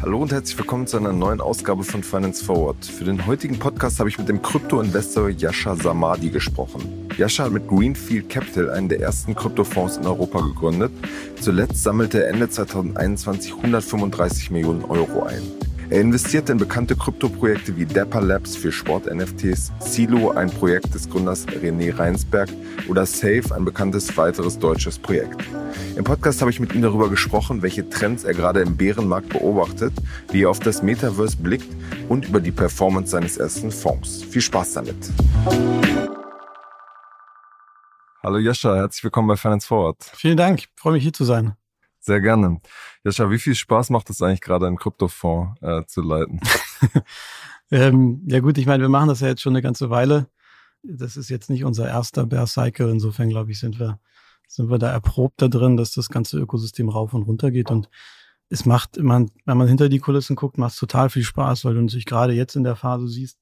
Hallo und herzlich willkommen zu einer neuen Ausgabe von Finance Forward. Für den heutigen Podcast habe ich mit dem Krypto-Investor Yasha Samadi gesprochen. Yasha hat mit Greenfield Capital einen der ersten Kryptofonds in Europa gegründet. Zuletzt sammelte er Ende 2021 135 Millionen Euro ein. Er investiert in bekannte Kryptoprojekte wie Dapper Labs für Sport-NFTs, Silo, ein Projekt des Gründers René Reinsberg oder Safe, ein bekanntes weiteres deutsches Projekt. Im Podcast habe ich mit ihm darüber gesprochen, welche Trends er gerade im Bärenmarkt beobachtet, wie er auf das Metaverse blickt und über die Performance seines ersten Fonds. Viel Spaß damit. Hallo Jascha, herzlich willkommen bei Finance Forward. Vielen Dank, ich freue mich hier zu sein. Sehr gerne. Jascha, wie viel Spaß macht es eigentlich gerade, einen Kryptofonds äh, zu leiten? ähm, ja gut, ich meine, wir machen das ja jetzt schon eine ganze Weile. Das ist jetzt nicht unser erster Bear Cycle. Insofern, glaube ich, sind wir, sind wir da erprobt da drin, dass das ganze Ökosystem rauf und runter geht. Und es macht, man, wenn man hinter die Kulissen guckt, macht es total viel Spaß, weil du natürlich gerade jetzt in der Phase siehst,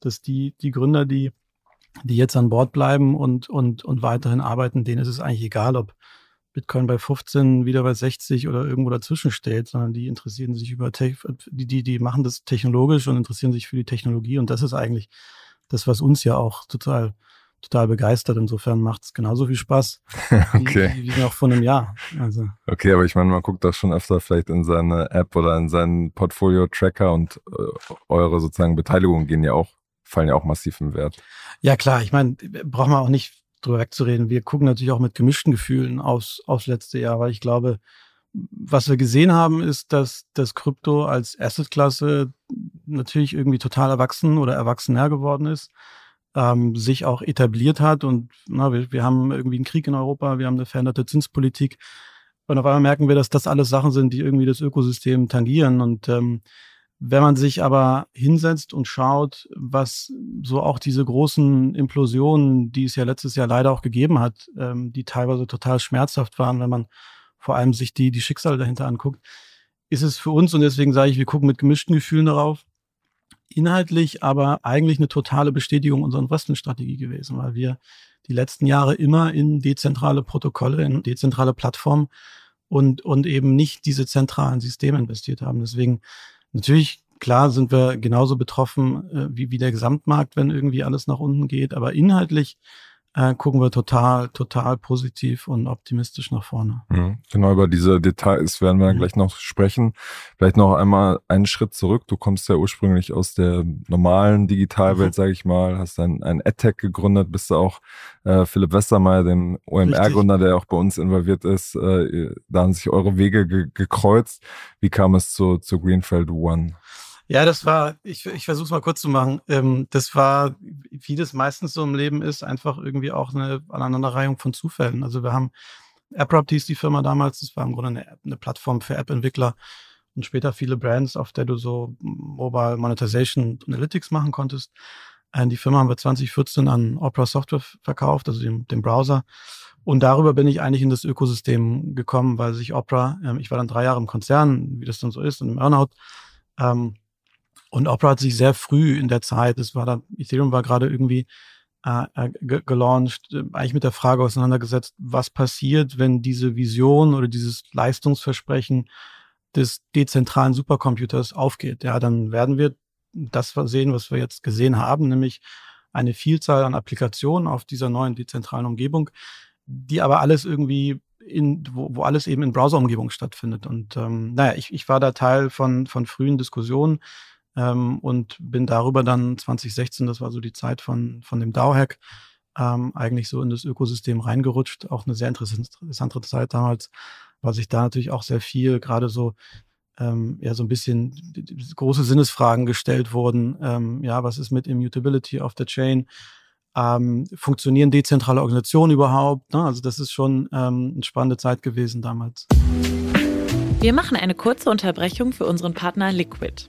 dass die, die Gründer, die, die jetzt an Bord bleiben und, und, und weiterhin arbeiten, denen ist es eigentlich egal, ob Bitcoin bei 15 wieder bei 60 oder irgendwo dazwischen steht, sondern die interessieren sich über, die, die, die machen das technologisch und interessieren sich für die Technologie und das ist eigentlich das, was uns ja auch total, total begeistert. Insofern macht es genauso viel Spaß okay. wie, wie, noch vor einem Jahr. Also. Okay, aber ich meine, man guckt das schon öfter vielleicht in seine App oder in seinen Portfolio-Tracker und äh, eure sozusagen Beteiligungen gehen ja auch, fallen ja auch massiv im Wert. Ja klar, ich meine, braucht man auch nicht drüber wegzureden. Wir gucken natürlich auch mit gemischten Gefühlen aufs, aufs letzte Jahr, weil ich glaube, was wir gesehen haben, ist, dass das Krypto als Assetklasse natürlich irgendwie total erwachsen oder erwachsener geworden ist, ähm, sich auch etabliert hat und na, wir, wir haben irgendwie einen Krieg in Europa, wir haben eine veränderte Zinspolitik und auf einmal merken wir, dass das alles Sachen sind, die irgendwie das Ökosystem tangieren und ähm, wenn man sich aber hinsetzt und schaut, was so auch diese großen Implosionen, die es ja letztes Jahr leider auch gegeben hat, ähm, die teilweise total schmerzhaft waren, wenn man vor allem sich die, die Schicksale dahinter anguckt, ist es für uns, und deswegen sage ich, wir gucken mit gemischten Gefühlen darauf, inhaltlich aber eigentlich eine totale Bestätigung unserer Investmentstrategie gewesen, weil wir die letzten Jahre immer in dezentrale Protokolle, in dezentrale Plattformen und, und eben nicht diese zentralen Systeme investiert haben. Deswegen Natürlich, klar sind wir genauso betroffen äh, wie, wie der Gesamtmarkt, wenn irgendwie alles nach unten geht, aber inhaltlich äh, gucken wir total, total positiv und optimistisch nach vorne. Mhm. Genau über diese Details werden wir mhm. gleich noch sprechen. Vielleicht noch einmal einen Schritt zurück. Du kommst ja ursprünglich aus der normalen Digitalwelt, mhm. sage ich mal, hast ein, ein AdTech gegründet, bist du auch äh, Philipp Westermeier, dem OMR-Gründer, der auch bei uns involviert ist. Äh, da haben sich eure Wege ge gekreuzt. Wie kam es zu, zu Greenfield One? Ja, das war, ich, ich versuche es mal kurz zu machen. Ähm, das war, wie das meistens so im Leben ist, einfach irgendwie auch eine Aneinanderreihung von Zufällen. Also wir haben AppRapt hieß die Firma damals, das war im Grunde eine, eine Plattform für App-Entwickler und später viele Brands, auf der du so Mobile Monetization und Analytics machen konntest. Äh, die Firma haben wir 2014 an Opera Software verkauft, also dem, dem Browser. Und darüber bin ich eigentlich in das Ökosystem gekommen, weil sich Opera, ähm, ich war dann drei Jahre im Konzern, wie das dann so ist, und im Earnout, ähm, und Opera hat sich sehr früh in der Zeit, es war dann, Ethereum war gerade irgendwie äh, äh gelauncht, äh, eigentlich mit der Frage auseinandergesetzt, was passiert, wenn diese Vision oder dieses Leistungsversprechen des dezentralen Supercomputers aufgeht. Ja, dann werden wir das sehen, was wir jetzt gesehen haben, nämlich eine Vielzahl an Applikationen auf dieser neuen dezentralen Umgebung, die aber alles irgendwie in, wo, wo alles eben in Browser-Umgebung stattfindet. Und ähm, naja, ich, ich war da Teil von, von frühen Diskussionen ähm, und bin darüber dann 2016, das war so die Zeit von, von dem DAO-Hack, ähm, eigentlich so in das Ökosystem reingerutscht. Auch eine sehr interessante Zeit damals, weil sich da natürlich auch sehr viel, gerade so, ähm, ja, so ein bisschen große Sinnesfragen gestellt wurden. Ähm, ja, was ist mit Immutability auf der Chain? Ähm, funktionieren dezentrale Organisationen überhaupt? Ne? Also das ist schon ähm, eine spannende Zeit gewesen damals. Wir machen eine kurze Unterbrechung für unseren Partner Liquid.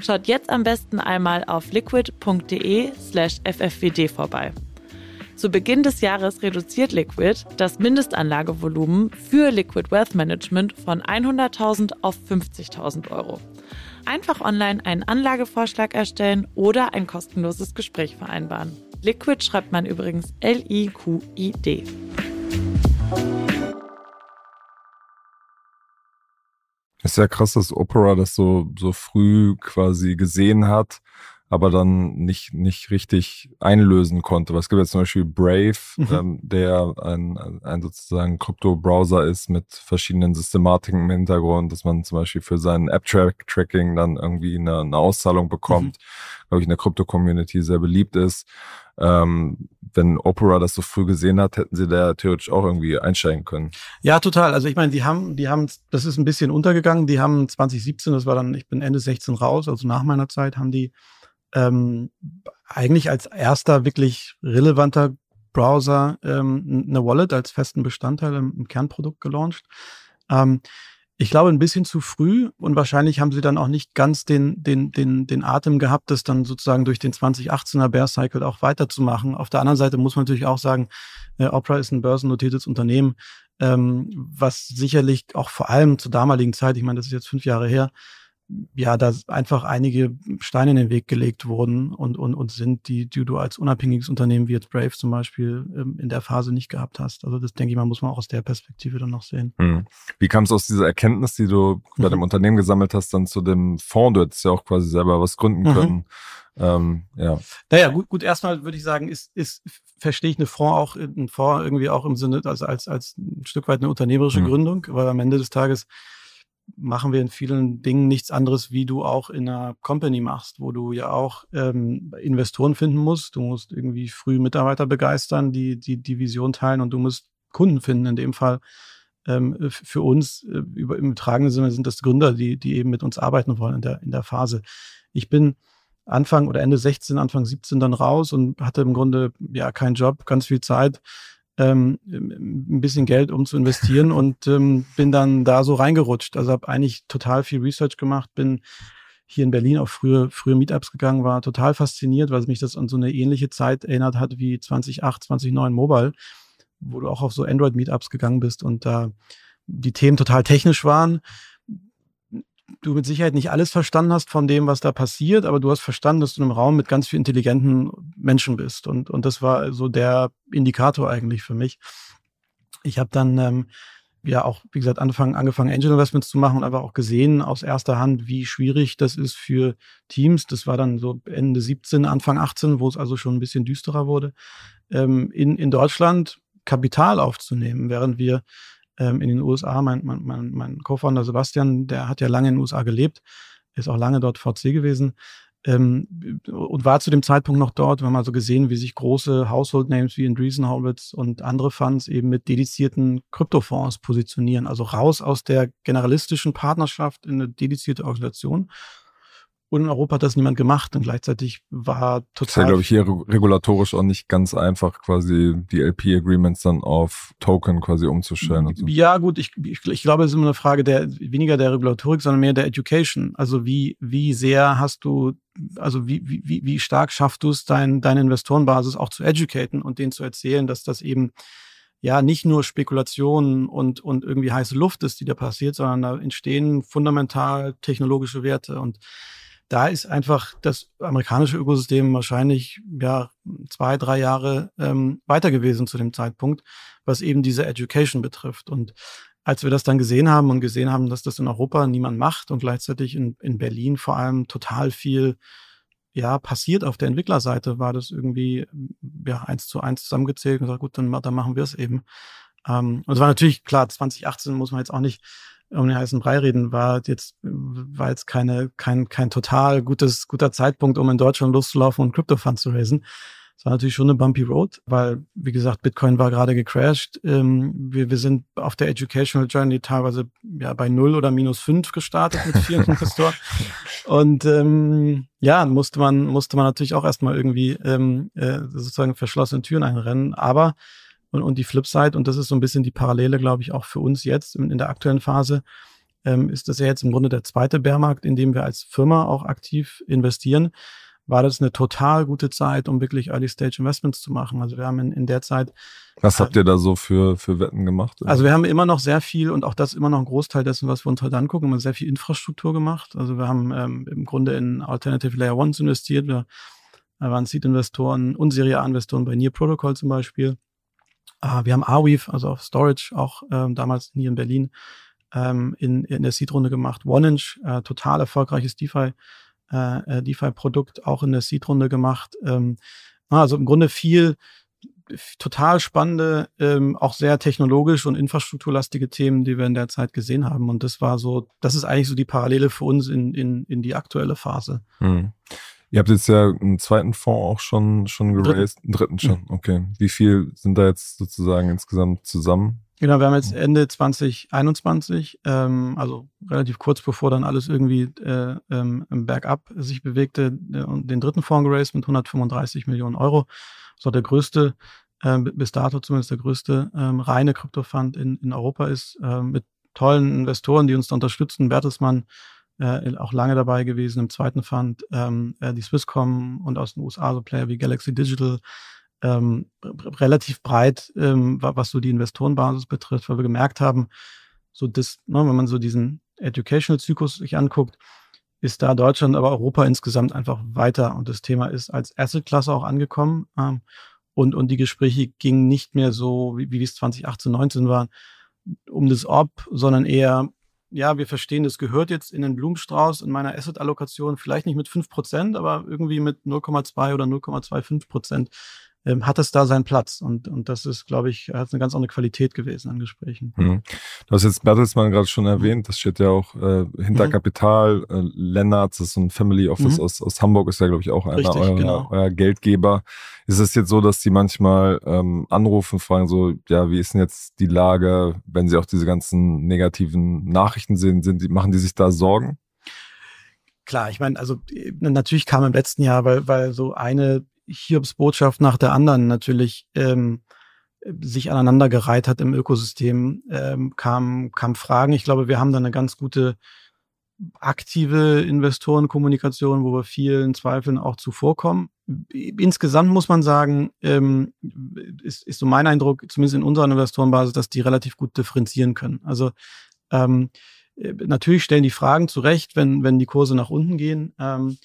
Schaut jetzt am besten einmal auf liquid.de slash ffwd vorbei. Zu Beginn des Jahres reduziert Liquid das Mindestanlagevolumen für Liquid Wealth Management von 100.000 auf 50.000 Euro. Einfach online einen Anlagevorschlag erstellen oder ein kostenloses Gespräch vereinbaren. Liquid schreibt man übrigens L-I-Q-I-D. Ist ja krass, dass Opera das so, so früh quasi gesehen hat aber dann nicht, nicht richtig einlösen konnte. Was gibt jetzt zum Beispiel Brave, mhm. ähm, der ein, ein sozusagen Krypto-Browser ist mit verschiedenen Systematiken im Hintergrund, dass man zum Beispiel für sein App-Tracking dann irgendwie eine, eine Auszahlung bekommt, mhm. glaube ich, in der Krypto-Community sehr beliebt ist. Ähm, wenn Opera das so früh gesehen hat, hätten sie da theoretisch auch irgendwie einsteigen können. Ja, total. Also ich meine, die haben, die haben, das ist ein bisschen untergegangen. Die haben 2017, das war dann, ich bin Ende 16 raus, also nach meiner Zeit, haben die ähm, eigentlich als erster wirklich relevanter Browser ähm, eine Wallet als festen Bestandteil im, im Kernprodukt gelauncht. Ähm, ich glaube, ein bisschen zu früh und wahrscheinlich haben sie dann auch nicht ganz den, den, den, den Atem gehabt, das dann sozusagen durch den 2018er Bear Cycle auch weiterzumachen. Auf der anderen Seite muss man natürlich auch sagen, äh, Opera ist ein börsennotiertes Unternehmen, ähm, was sicherlich auch vor allem zur damaligen Zeit, ich meine, das ist jetzt fünf Jahre her, ja, da einfach einige Steine in den Weg gelegt wurden und, und, und sind, die, die du als unabhängiges Unternehmen wie jetzt Brave zum Beispiel ähm, in der Phase nicht gehabt hast. Also das denke ich mal, muss man auch aus der Perspektive dann noch sehen. Mhm. Wie kam es aus dieser Erkenntnis, die du bei dem mhm. Unternehmen gesammelt hast, dann zu dem Fonds? Du hättest ja auch quasi selber was gründen mhm. können. Mhm. Ähm, ja. Naja, gut, gut, erstmal würde ich sagen, ist, ist, verstehe ich eine Fonds auch, ein Fonds irgendwie auch im Sinne, also als, als ein Stück weit eine unternehmerische mhm. Gründung, weil am Ende des Tages machen wir in vielen Dingen nichts anderes, wie du auch in einer Company machst, wo du ja auch ähm, Investoren finden musst. Du musst irgendwie früh Mitarbeiter begeistern, die, die die Vision teilen und du musst Kunden finden. In dem Fall ähm, für uns äh, über, im tragenden Sinne sind das Gründer, die, die eben mit uns arbeiten wollen in der, in der Phase. Ich bin Anfang oder Ende 16, Anfang 17 dann raus und hatte im Grunde ja keinen Job, ganz viel Zeit ähm, ein bisschen Geld, um zu investieren und ähm, bin dann da so reingerutscht. Also habe eigentlich total viel Research gemacht, bin hier in Berlin auf frühe, frühe Meetups gegangen, war total fasziniert, weil mich das an so eine ähnliche Zeit erinnert hat wie 2008, 2009 Mobile, wo du auch auf so Android-Meetups gegangen bist und da die Themen total technisch waren du mit Sicherheit nicht alles verstanden hast von dem, was da passiert, aber du hast verstanden, dass du in einem Raum mit ganz vielen intelligenten Menschen bist. Und, und das war so der Indikator eigentlich für mich. Ich habe dann ähm, ja auch, wie gesagt, angefangen, angefangen, Angel Investments zu machen und einfach auch gesehen aus erster Hand, wie schwierig das ist für Teams. Das war dann so Ende 17, Anfang 18, wo es also schon ein bisschen düsterer wurde, ähm, in, in Deutschland Kapital aufzunehmen, während wir ähm, in den USA. Mein, mein, mein, mein Co-Founder Sebastian, der hat ja lange in den USA gelebt, ist auch lange dort VC gewesen ähm, und war zu dem Zeitpunkt noch dort. Wir haben also gesehen, wie sich große Household Names wie Andreessen Horowitz und andere Funds eben mit dedizierten Kryptofonds positionieren. Also raus aus der generalistischen Partnerschaft in eine dedizierte Organisation und in Europa hat das niemand gemacht und gleichzeitig war total. Das ist ja, glaube ich, hier regulatorisch auch nicht ganz einfach, quasi die LP-Agreements dann auf Token quasi umzustellen. Und so. Ja, gut, ich, ich, ich glaube, es ist immer eine Frage der weniger der Regulatorik, sondern mehr der Education. Also wie, wie sehr hast du, also wie, wie, wie stark schaffst du es, dein, deine Investorenbasis auch zu educaten und denen zu erzählen, dass das eben ja nicht nur Spekulationen und, und irgendwie heiße Luft ist, die da passiert, sondern da entstehen fundamental technologische Werte und da ist einfach das amerikanische Ökosystem wahrscheinlich ja zwei, drei Jahre ähm, weiter gewesen zu dem Zeitpunkt, was eben diese Education betrifft. Und als wir das dann gesehen haben und gesehen haben, dass das in Europa niemand macht und gleichzeitig in, in Berlin vor allem total viel ja, passiert auf der Entwicklerseite, war das irgendwie ja eins zu eins zusammengezählt und gesagt, gut, dann, dann machen wir es eben. Ähm, und es war natürlich klar, 2018 muss man jetzt auch nicht um den heißen Brei reden, war jetzt, war jetzt keine, kein, kein total gutes, guter Zeitpunkt, um in Deutschland loszulaufen und Crypto-Funds zu raisen. Es war natürlich schon eine bumpy Road, weil, wie gesagt, Bitcoin war gerade gecrashed. Ähm, wir, wir sind auf der Educational Journey teilweise ja bei null oder minus fünf gestartet mit vielen Investoren. Und ähm, ja, musste man, musste man natürlich auch erstmal irgendwie ähm, äh, sozusagen verschlossene Türen einrennen. Aber und, und die Flipside, und das ist so ein bisschen die Parallele, glaube ich, auch für uns jetzt in, in der aktuellen Phase, ähm, ist das ja jetzt im Grunde der zweite Bärmarkt, in dem wir als Firma auch aktiv investieren war das eine total gute Zeit, um wirklich Early Stage Investments zu machen. Also wir haben in, in der Zeit. Was habt ihr da so für, für Wetten gemacht? Also wir haben immer noch sehr viel und auch das immer noch ein Großteil dessen, was wir uns heute angucken, haben wir sehr viel Infrastruktur gemacht. Also wir haben ähm, im Grunde in Alternative Layer Ones investiert. Wir, waren Seed-Investoren und Serie-A-Investoren bei Near Protocol zum Beispiel. Äh, wir haben Arweave, also auf Storage, auch ähm, damals hier in Berlin, ähm, in, in der Seed-Runde gemacht. OneInch, äh, total erfolgreiches DeFi äh, äh, DeFi-Produkt auch in der Seed-Runde gemacht. Ähm, also im Grunde viel total spannende, ähm, auch sehr technologisch und infrastrukturlastige Themen, die wir in der Zeit gesehen haben. Und das war so, das ist eigentlich so die Parallele für uns in, in, in die aktuelle Phase. Hm. Ihr habt jetzt ja einen zweiten Fonds auch schon, schon geraced, einen dritten schon, mhm. okay. Wie viel sind da jetzt sozusagen insgesamt zusammen? Genau, wir haben jetzt Ende 2021, ähm, also relativ kurz bevor dann alles irgendwie äh, ähm, Bergab sich bewegte, äh, den dritten Fonds geraced mit 135 Millionen Euro. So der größte, äh, bis dato zumindest der größte ähm, reine Kryptofund in, in Europa ist, äh, mit tollen Investoren, die uns da unterstützen. Bertelsmann äh, auch lange dabei gewesen im zweiten Fund, ähm, äh, die Swisscom und aus den USA so Player wie Galaxy Digital, ähm, relativ breit, ähm, was so die Investorenbasis betrifft, weil wir gemerkt haben, so das, ne, wenn man so diesen Educational-Zyklus sich anguckt, ist da Deutschland, aber Europa insgesamt einfach weiter. Und das Thema ist als Asset-Klasse auch angekommen. Ähm, und, und die Gespräche gingen nicht mehr so, wie, wie es 2018, 19 waren, um das Ob, sondern eher, ja, wir verstehen, das gehört jetzt in den Blumenstrauß in meiner Asset-Allokation, vielleicht nicht mit fünf Prozent, aber irgendwie mit 0,2 oder 0,25 Prozent ähm, hat es da seinen Platz. Und, und das ist, glaube ich, hat eine ganz andere Qualität gewesen an Gesprächen. Mhm. Du hast jetzt Bertelsmann gerade schon erwähnt, das steht ja auch äh, hinter mhm. Kapital. Äh, Lennartz ist so ein Family Office mhm. aus, aus Hamburg, ist ja, glaube ich, auch einer Richtig, eurer, genau. eurer Geldgeber. Ist es jetzt so, dass die manchmal ähm, anrufen, fragen so, ja, wie ist denn jetzt die Lage, wenn sie auch diese ganzen negativen Nachrichten sehen, sind die, machen die sich da Sorgen? Klar, ich meine, also äh, natürlich kam im letzten Jahr, weil, weil so eine Hiobs Botschaft nach der anderen natürlich ähm, sich aneinandergereiht hat im Ökosystem, ähm, kam, kam Fragen. Ich glaube, wir haben da eine ganz gute aktive Investorenkommunikation, wo wir vielen Zweifeln auch zuvorkommen. Insgesamt muss man sagen, ähm, ist, ist so mein Eindruck, zumindest in unserer Investorenbasis, dass die relativ gut differenzieren können. Also ähm, äh, natürlich stellen die Fragen zurecht, wenn, wenn die Kurse nach unten gehen. Ähm,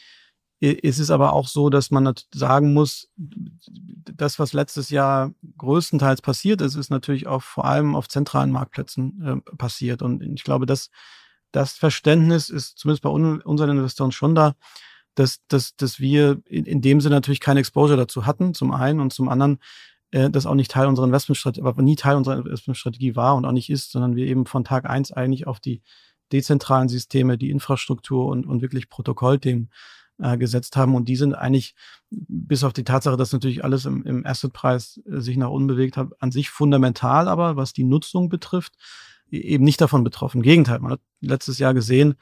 es ist aber auch so, dass man sagen muss, das, was letztes Jahr größtenteils passiert ist, ist natürlich auch vor allem auf zentralen Marktplätzen äh, passiert. Und ich glaube, dass das Verständnis ist zumindest bei un unseren Investoren schon da, dass, dass, dass wir in, in dem Sinne natürlich keine Exposure dazu hatten, zum einen und zum anderen, äh, das auch nicht Teil unserer Investmentstrategie, aber nie Teil unserer Investmentstrategie war und auch nicht ist, sondern wir eben von Tag eins eigentlich auf die dezentralen Systeme, die Infrastruktur und, und wirklich Protokollthemen äh, gesetzt haben. Und die sind eigentlich, bis auf die Tatsache, dass natürlich alles im, im Assetpreis äh, sich nach unten bewegt hat, an sich fundamental, aber was die Nutzung betrifft, e-, eben nicht davon betroffen. Im Gegenteil, man hat letztes Jahr gesehen,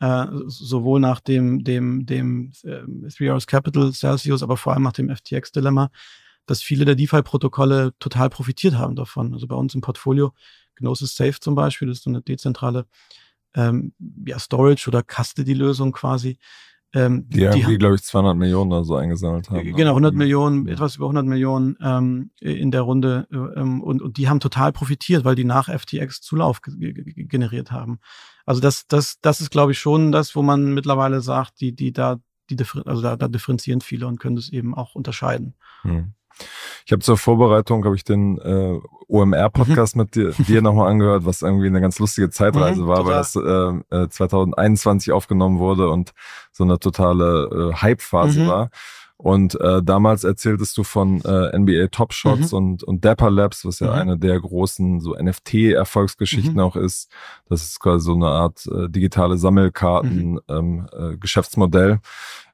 äh, sowohl nach dem, dem, dem äh, Three Hours Capital Celsius, aber vor allem nach dem FTX-Dilemma, dass viele der DeFi-Protokolle total profitiert haben davon. Also bei uns im Portfolio, Gnosis Safe zum Beispiel, das ist so eine dezentrale ähm, ja, Storage- oder Custody-Lösung quasi, ähm, die, die irgendwie, glaube ich, 200 Millionen oder so eingesammelt haben. Genau, 100 Millionen, etwas über 100 Millionen ähm, in der Runde. Ähm, und, und die haben total profitiert, weil die nach FTX Zulauf generiert haben. Also das, das, das ist, glaube ich, schon das, wo man mittlerweile sagt, die, die da, die also da, da differenzieren viele und können das eben auch unterscheiden. Hm. Ich habe zur Vorbereitung, habe ich den äh, OMR-Podcast mhm. mit dir, dir nochmal angehört, was irgendwie eine ganz lustige Zeitreise mhm, war, weil das äh, 2021 äh, aufgenommen wurde und so eine totale äh, Hype-Phase mhm. war. Und äh, damals erzähltest du von äh, NBA Top Shots mhm. und, und Dapper Labs, was ja mhm. eine der großen so NFT-Erfolgsgeschichten mhm. auch ist. Das ist quasi so eine Art äh, digitale Sammelkarten, mhm. ähm, äh, Geschäftsmodell.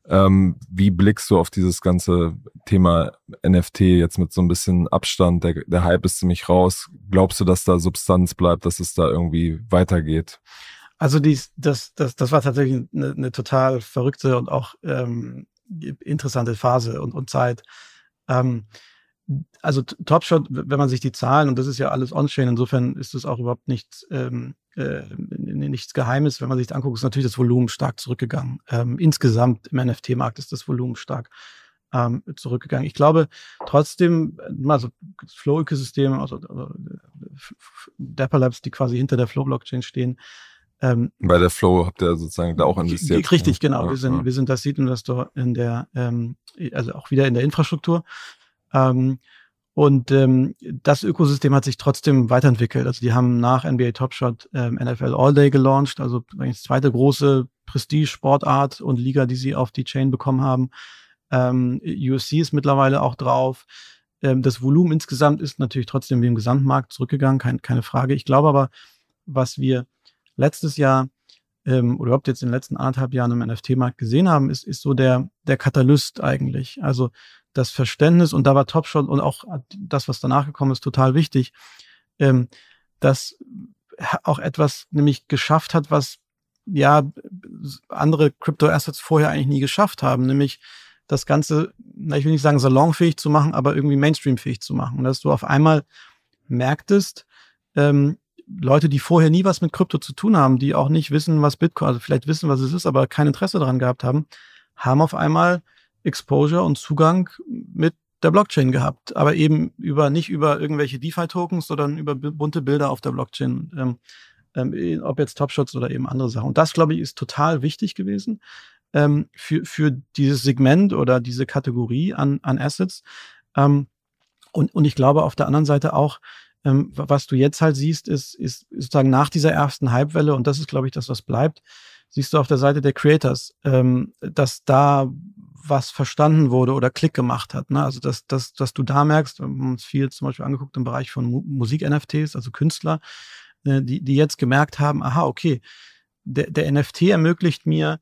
Ähm, wie blickst du auf dieses ganze Thema NFT jetzt mit so ein bisschen Abstand? Der, der Hype ist ziemlich raus. Glaubst du, dass da Substanz bleibt, dass es da irgendwie weitergeht? Also dies, das, das, das war tatsächlich eine, eine total verrückte und auch ähm, interessante Phase und, und Zeit. Ähm, also Topshot, wenn man sich die Zahlen, und das ist ja alles on-chain, insofern ist es auch überhaupt nichts, ähm, äh, nichts Geheimes, wenn man sich das anguckt, ist natürlich das Volumen stark zurückgegangen. Ähm, insgesamt im NFT-Markt ist das Volumen stark ähm, zurückgegangen. Ich glaube trotzdem, also das Flow-Ökosystem, also, also Dapper Labs, die quasi hinter der Flow-Blockchain stehen, ähm, Bei der Flow habt ihr sozusagen da auch investiert. Richtig, genau. Ja, wir sind, ja. wir sind das Seed-Investor in der, ähm, also auch wieder in der Infrastruktur. Ähm, und ähm, das Ökosystem hat sich trotzdem weiterentwickelt. Also die haben nach NBA Top Shot ähm, NFL All Day gelauncht, also das zweite große Prestige-Sportart und Liga, die sie auf die Chain bekommen haben. Ähm, USC ist mittlerweile auch drauf. Ähm, das Volumen insgesamt ist natürlich trotzdem wie im Gesamtmarkt zurückgegangen, kein, keine Frage. Ich glaube aber, was wir letztes Jahr ähm, oder überhaupt jetzt in den letzten anderthalb Jahren im NFT-Markt gesehen haben, ist, ist so der, der Katalyst eigentlich. Also das Verständnis, und da war Topshot und auch das, was danach gekommen ist, total wichtig, ähm, dass auch etwas nämlich geschafft hat, was ja andere Crypto-Assets vorher eigentlich nie geschafft haben, nämlich das Ganze, na, ich will nicht sagen salonfähig zu machen, aber irgendwie Mainstream-fähig zu machen. Und dass du auf einmal merktest, ähm, Leute, die vorher nie was mit Krypto zu tun haben, die auch nicht wissen, was Bitcoin, also vielleicht wissen, was es ist, aber kein Interesse daran gehabt haben, haben auf einmal Exposure und Zugang mit der Blockchain gehabt, aber eben über nicht über irgendwelche DeFi-Tokens, sondern über bunte Bilder auf der Blockchain, ähm, ähm, ob jetzt Topshots oder eben andere Sachen. Und das, glaube ich, ist total wichtig gewesen ähm, für, für dieses Segment oder diese Kategorie an, an Assets. Ähm, und, und ich glaube auf der anderen Seite auch, ähm, was du jetzt halt siehst, ist, ist, ist sozusagen nach dieser ersten Hypewelle, und das ist, glaube ich, das, was bleibt, siehst du auf der Seite der Creators, ähm, dass da was verstanden wurde oder Klick gemacht hat. Ne? Also dass, dass, dass du da merkst, wir haben uns viel zum Beispiel angeguckt im Bereich von Mu Musik-NFTs, also Künstler, äh, die, die jetzt gemerkt haben, aha, okay, der, der NFT ermöglicht mir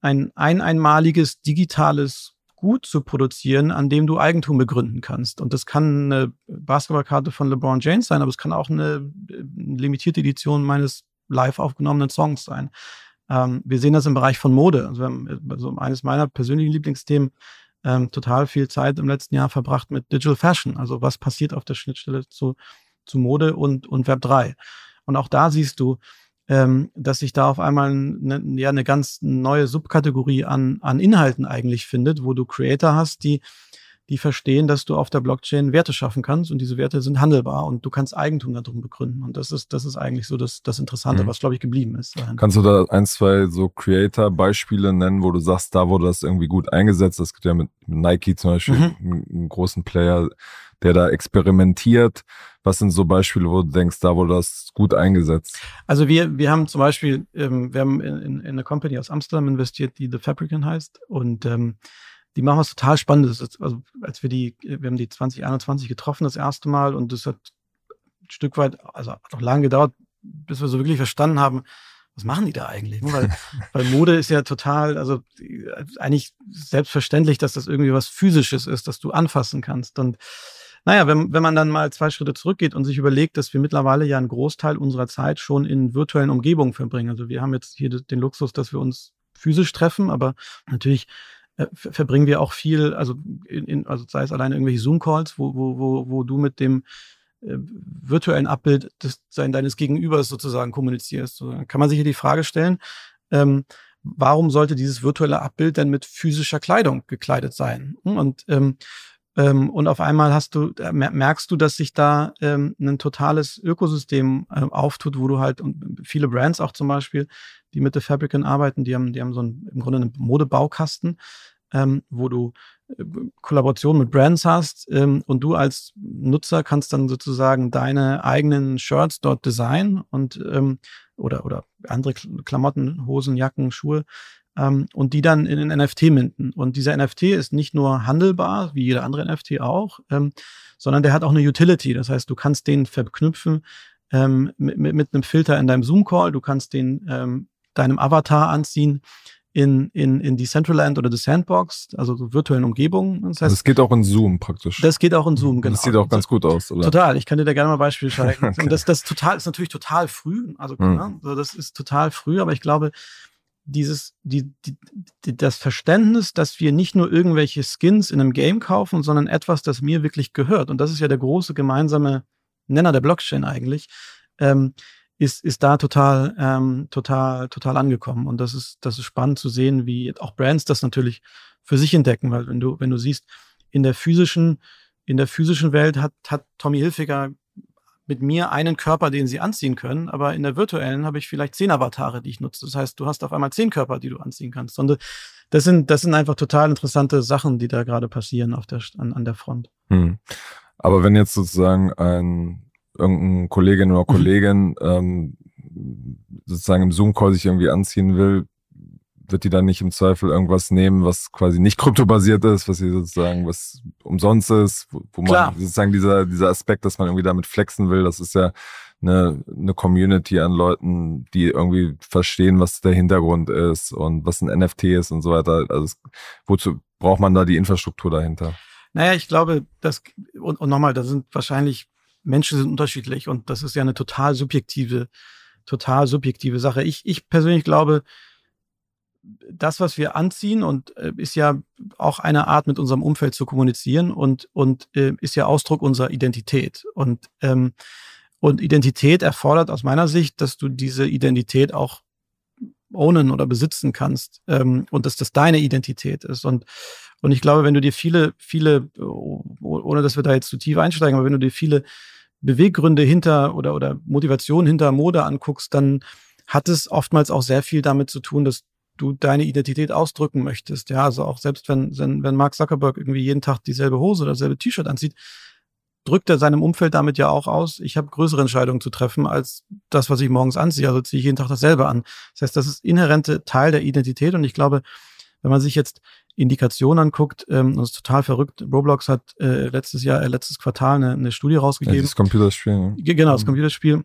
ein, ein einmaliges digitales Gut zu produzieren, an dem du Eigentum begründen kannst. Und das kann eine Basketballkarte von LeBron James sein, aber es kann auch eine limitierte Edition meines live aufgenommenen Songs sein. Ähm, wir sehen das im Bereich von Mode. Also, wir haben, also eines meiner persönlichen Lieblingsthemen ähm, total viel Zeit im letzten Jahr verbracht mit Digital Fashion. Also was passiert auf der Schnittstelle zu, zu Mode und, und Web 3. Und auch da siehst du, ähm, dass sich da auf einmal eine, ja, eine ganz neue Subkategorie an, an Inhalten eigentlich findet, wo du Creator hast, die, die verstehen, dass du auf der Blockchain Werte schaffen kannst und diese Werte sind handelbar und du kannst Eigentum darum begründen. Und das ist, das ist eigentlich so das, das Interessante, mhm. was, glaube ich, geblieben ist. Kannst du da ein, zwei so Creator-Beispiele nennen, wo du sagst, da wurde das irgendwie gut eingesetzt? Das gibt ja mit, mit Nike zum Beispiel mhm. einen, einen großen Player, der da experimentiert. Was sind so Beispiele, wo du denkst, da wurde das gut eingesetzt? Also wir, wir haben zum Beispiel, ähm, wir haben in, in, in eine Company aus Amsterdam investiert, die The Fabricant heißt und ähm, die machen was total Spannendes. Also als wir die, wir haben die 2021 getroffen das erste Mal und das hat ein Stück weit, also hat auch lange gedauert, bis wir so wirklich verstanden haben, was machen die da eigentlich? Weil, weil Mode ist ja total, also eigentlich selbstverständlich, dass das irgendwie was Physisches ist, das du anfassen kannst. Und naja, wenn, wenn man dann mal zwei Schritte zurückgeht und sich überlegt, dass wir mittlerweile ja einen Großteil unserer Zeit schon in virtuellen Umgebungen verbringen. Also wir haben jetzt hier den Luxus, dass wir uns physisch treffen, aber natürlich äh, verbringen wir auch viel, also, in, in, also sei es alleine irgendwelche Zoom-Calls, wo, wo, wo, wo du mit dem äh, virtuellen Abbild des, deines Gegenübers sozusagen kommunizierst. So, dann kann man sich hier die Frage stellen, ähm, warum sollte dieses virtuelle Abbild denn mit physischer Kleidung gekleidet sein? Und ähm, ähm, und auf einmal hast du, äh, merkst du, dass sich da ähm, ein totales Ökosystem äh, auftut, wo du halt, und viele Brands auch zum Beispiel, die mit The Fabricant arbeiten, die haben, die haben so einen, im Grunde einen Modebaukasten, ähm, wo du äh, Kollaboration mit Brands hast ähm, und du als Nutzer kannst dann sozusagen deine eigenen Shirts dort designen und ähm, oder oder andere Klamotten, Hosen, Jacken, Schuhe ähm, und die dann in einen NFT minden. Und dieser NFT ist nicht nur handelbar, wie jeder andere NFT auch, ähm, sondern der hat auch eine Utility. Das heißt, du kannst den verknüpfen ähm, mit, mit einem Filter in deinem Zoom-Call, du kannst den ähm, deinem Avatar anziehen in, in, in Decentraland oder The Sandbox, also so virtuellen Umgebungen. Das, heißt, also das geht auch in Zoom praktisch. Das geht auch in Zoom, genau. Das sieht auch ganz gut aus, oder? Total. Ich kann dir da gerne mal Beispiele zeigen. okay. Und das, das total, ist natürlich total früh. Also, mhm. also das ist total früh, aber ich glaube, dieses, die, die, das Verständnis, dass wir nicht nur irgendwelche Skins in einem Game kaufen, sondern etwas, das mir wirklich gehört. Und das ist ja der große gemeinsame Nenner der Blockchain eigentlich. Ähm, ist, ist da total, ähm, total, total angekommen. Und das ist, das ist spannend zu sehen, wie auch Brands das natürlich für sich entdecken, weil wenn du, wenn du siehst, in der physischen, in der physischen Welt hat, hat Tommy Hilfiger mit mir einen Körper, den sie anziehen können, aber in der virtuellen habe ich vielleicht zehn Avatare, die ich nutze. Das heißt, du hast auf einmal zehn Körper, die du anziehen kannst. Und das sind, das sind einfach total interessante Sachen, die da gerade passieren auf der, an, an der Front. Hm. Aber wenn jetzt sozusagen ein irgendein Kollegin oder mhm. Kollegin ähm, sozusagen im Zoom-Call sich irgendwie anziehen will, wird die dann nicht im Zweifel irgendwas nehmen, was quasi nicht kryptobasiert ist, was sie sozusagen was umsonst ist, wo, wo man sozusagen dieser, dieser Aspekt, dass man irgendwie damit flexen will, das ist ja eine, eine Community an Leuten, die irgendwie verstehen, was der Hintergrund ist und was ein NFT ist und so weiter. Also es, wozu braucht man da die Infrastruktur dahinter? Naja, ich glaube, das, und, und nochmal, da sind wahrscheinlich Menschen sind unterschiedlich und das ist ja eine total subjektive, total subjektive Sache. Ich, ich persönlich glaube, das, was wir anziehen und äh, ist ja auch eine Art, mit unserem Umfeld zu kommunizieren und, und äh, ist ja Ausdruck unserer Identität. Und, ähm, und Identität erfordert aus meiner Sicht, dass du diese Identität auch ownen oder besitzen kannst ähm, und dass das deine Identität ist. Und, und ich glaube, wenn du dir viele, viele, ohne dass wir da jetzt zu tief einsteigen, aber wenn du dir viele Beweggründe hinter oder, oder Motivation hinter Mode anguckst, dann hat es oftmals auch sehr viel damit zu tun, dass du deine Identität ausdrücken möchtest. Ja, also auch selbst wenn, wenn, wenn Mark Zuckerberg irgendwie jeden Tag dieselbe Hose oder dasselbe T-Shirt anzieht, drückt er seinem Umfeld damit ja auch aus, ich habe größere Entscheidungen zu treffen als das, was ich morgens anziehe. Also ziehe ich jeden Tag dasselbe an. Das heißt, das ist inhärente Teil der Identität und ich glaube, wenn man sich jetzt Indikationen anguckt, ähm, das ist total verrückt. Roblox hat äh, letztes Jahr, äh, letztes Quartal eine, eine Studie rausgegeben. Ja, das Computerspiel. Ne? Genau, das mhm. Computerspiel.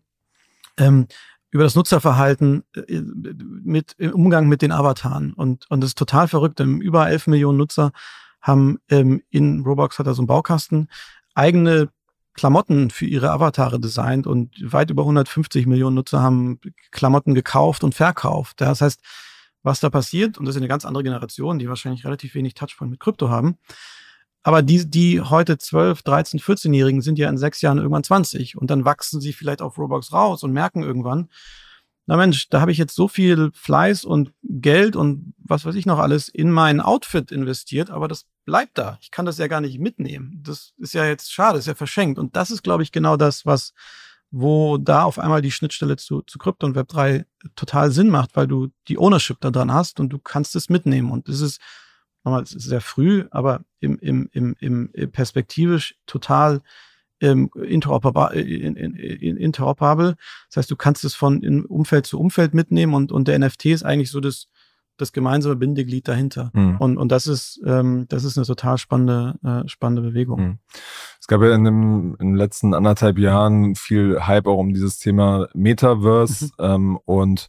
Ähm, über das Nutzerverhalten äh, mit im Umgang mit den Avataren. Und, und das ist total verrückt. Über 11 Millionen Nutzer haben ähm, in Roblox hat er so einen Baukasten eigene Klamotten für ihre Avatare designt und weit über 150 Millionen Nutzer haben Klamotten gekauft und verkauft. Das heißt, was da passiert, und das ist eine ganz andere Generation, die wahrscheinlich relativ wenig Touchpoint mit Krypto haben. Aber die, die heute 12, 13, 14-Jährigen sind ja in sechs Jahren irgendwann 20 und dann wachsen sie vielleicht auf Roblox raus und merken irgendwann, na Mensch, da habe ich jetzt so viel Fleiß und Geld und was weiß ich noch alles in mein Outfit investiert, aber das bleibt da. Ich kann das ja gar nicht mitnehmen. Das ist ja jetzt schade, ist ja verschenkt. Und das ist, glaube ich, genau das, was wo da auf einmal die Schnittstelle zu, zu Krypto und Web3 total Sinn macht, weil du die Ownership da dran hast und du kannst es mitnehmen. Und das ist, nochmal, sehr früh, aber im, im, im, im perspektivisch total ähm, interoperabel, in, in, in, interoperabel. Das heißt, du kannst es von Umfeld zu Umfeld mitnehmen und, und der NFT ist eigentlich so das, das gemeinsame Bindeglied dahinter. Mhm. Und, und das ist, ähm, das ist eine total spannende, äh, spannende Bewegung. Mhm. Es gab ja in, dem, in den letzten anderthalb Jahren viel Hype auch um dieses Thema Metaverse mhm. ähm, und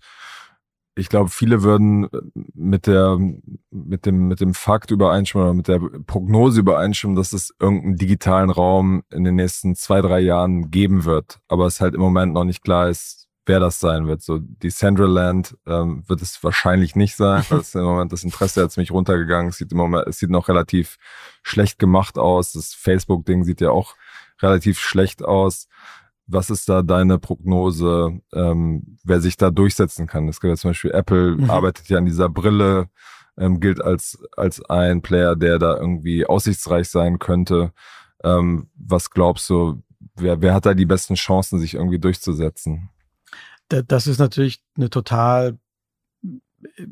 ich glaube, viele würden mit der, mit dem, mit dem Fakt übereinstimmen oder mit der Prognose übereinstimmen, dass es irgendeinen digitalen Raum in den nächsten zwei, drei Jahren geben wird. Aber es halt im Moment noch nicht klar ist, wer das sein wird. So die Central Land ähm, wird es wahrscheinlich nicht sein. Das ist im Moment das Interesse hat ziemlich runtergegangen. Es sieht im Moment, es sieht noch relativ schlecht gemacht aus. Das Facebook-Ding sieht ja auch relativ schlecht aus. Was ist da deine Prognose, ähm, wer sich da durchsetzen kann? Es gibt ja zum Beispiel Apple mhm. arbeitet ja an dieser Brille, ähm, gilt als als ein Player, der da irgendwie aussichtsreich sein könnte. Ähm, was glaubst du, wer, wer hat da die besten Chancen, sich irgendwie durchzusetzen? das ist natürlich eine total äh,